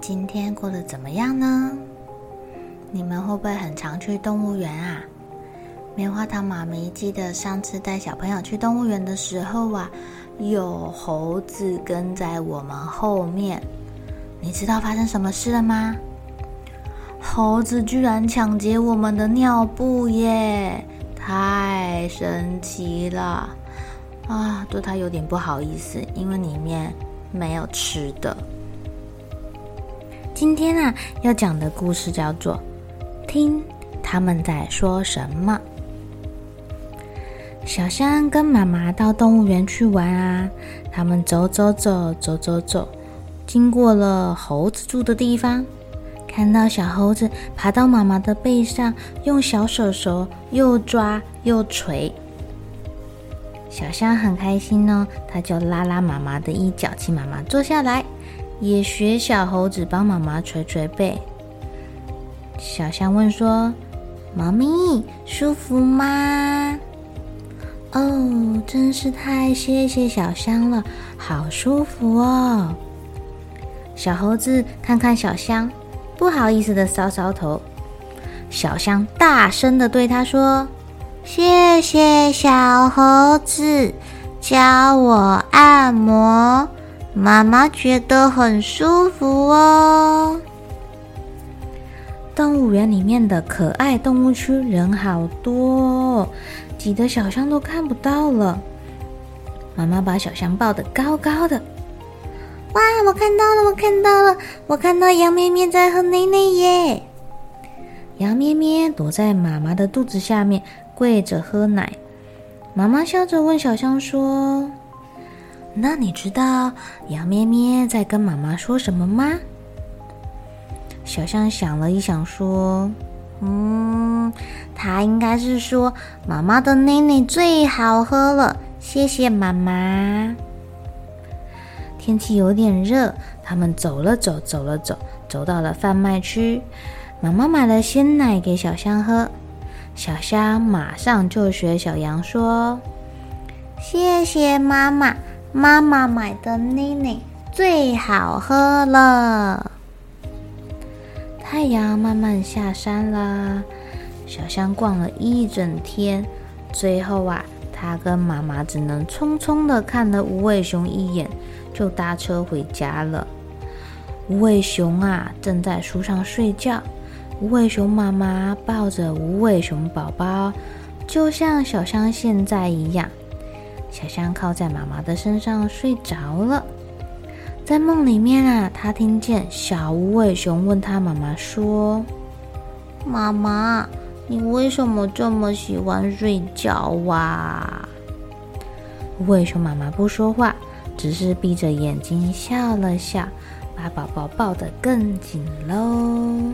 今天过得怎么样呢？你们会不会很常去动物园啊？棉花糖妈咪记得上次带小朋友去动物园的时候啊，有猴子跟在我们后面。你知道发生什么事了吗？猴子居然抢劫我们的尿布耶！太神奇了啊！对他有点不好意思，因为里面没有吃的。今天啊，要讲的故事叫做《听他们在说什么》。小香跟妈妈到动物园去玩啊，他们走走走走走走，经过了猴子住的地方，看到小猴子爬到妈妈的背上，用小手手又抓又捶。小香很开心呢，她就拉拉妈妈的衣角，请妈妈坐下来，也学小猴子帮妈妈捶捶背。小香问说：“妈咪，舒服吗？”哦，真是太谢谢小香了，好舒服哦！小猴子看看小香，不好意思的搔搔头。小香大声的对他说：“谢谢小猴子教我按摩，妈妈觉得很舒服哦。”动物园里面的可爱动物区人好多。挤得小香都看不到了。妈妈把小香抱得高高的。哇，我看到了，我看到了，我看到羊咩咩在喝奶奶耶！羊咩咩躲在妈妈的肚子下面，跪着喝奶。妈妈笑着问小香说：“那你知道羊咩咩在跟妈妈说什么吗？”小象想了一想说。嗯，他应该是说妈妈的奶奶最好喝了，谢谢妈妈。天气有点热，他们走了走，走了走，走到了贩卖区。妈妈买了鲜奶给小象喝，小象马上就学小羊说：“谢谢妈妈，妈妈买的奶奶最好喝了。”太阳慢慢下山了，小香逛了一整天，最后啊，她跟妈妈只能匆匆的看了无尾熊一眼，就搭车回家了。无尾熊啊，正在树上睡觉，无尾熊妈妈抱着无尾熊宝宝，就像小香现在一样，小象靠在妈妈的身上睡着了。在梦里面啊，他听见小无尾熊问他妈妈说：“妈妈，你为什么这么喜欢睡觉哇？”无尾熊妈妈不说话，只是闭着眼睛笑了笑，把宝宝抱得更紧喽。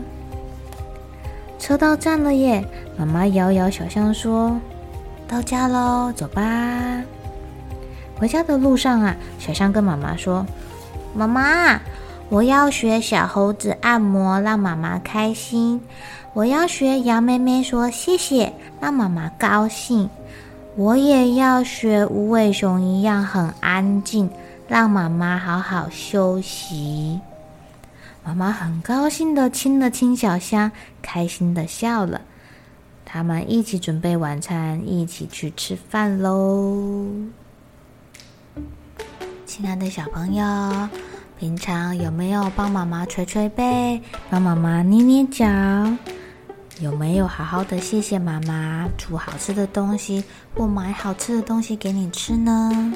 车到站了耶！妈妈摇摇小象说：“到家喽，走吧。”回家的路上啊，小象跟妈妈说。妈妈，我要学小猴子按摩，让妈妈开心。我要学羊咩咩说谢谢，让妈妈高兴。我也要学无尾熊一样很安静，让妈妈好好休息。妈妈很高兴地亲了亲小香，开心地笑了。他们一起准备晚餐，一起去吃饭喽。亲爱的小朋友，平常有没有帮妈妈捶捶背，帮妈妈捏捏脚？有没有好好的谢谢妈妈煮好吃的东西，或买好吃的东西给你吃呢？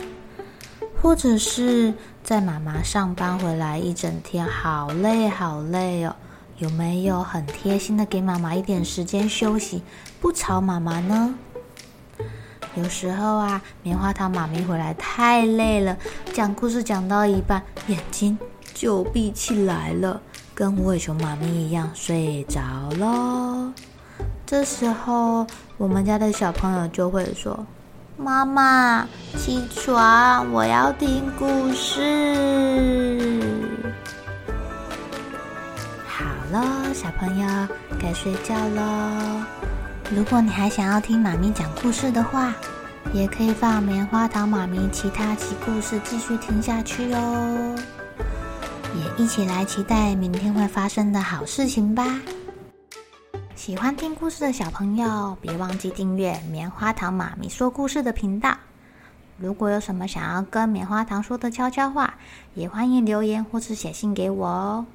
或者是在妈妈上班回来一整天，好累好累哦，有没有很贴心的给妈妈一点时间休息，不吵妈妈呢？有时候啊，棉花糖妈咪回来太累了，讲故事讲到一半，眼睛就闭起来了。跟无尾熊妈咪一样睡着喽。这时候，我们家的小朋友就会说：“妈妈，起床，我要听故事。”好了，小朋友该睡觉喽。如果你还想要听妈咪讲故事的话，也可以放棉花糖妈咪其他集故事继续听下去哦。也一起来期待明天会发生的好事情吧！喜欢听故事的小朋友，别忘记订阅棉花糖妈咪说故事的频道。如果有什么想要跟棉花糖说的悄悄话，也欢迎留言或是写信给我哦。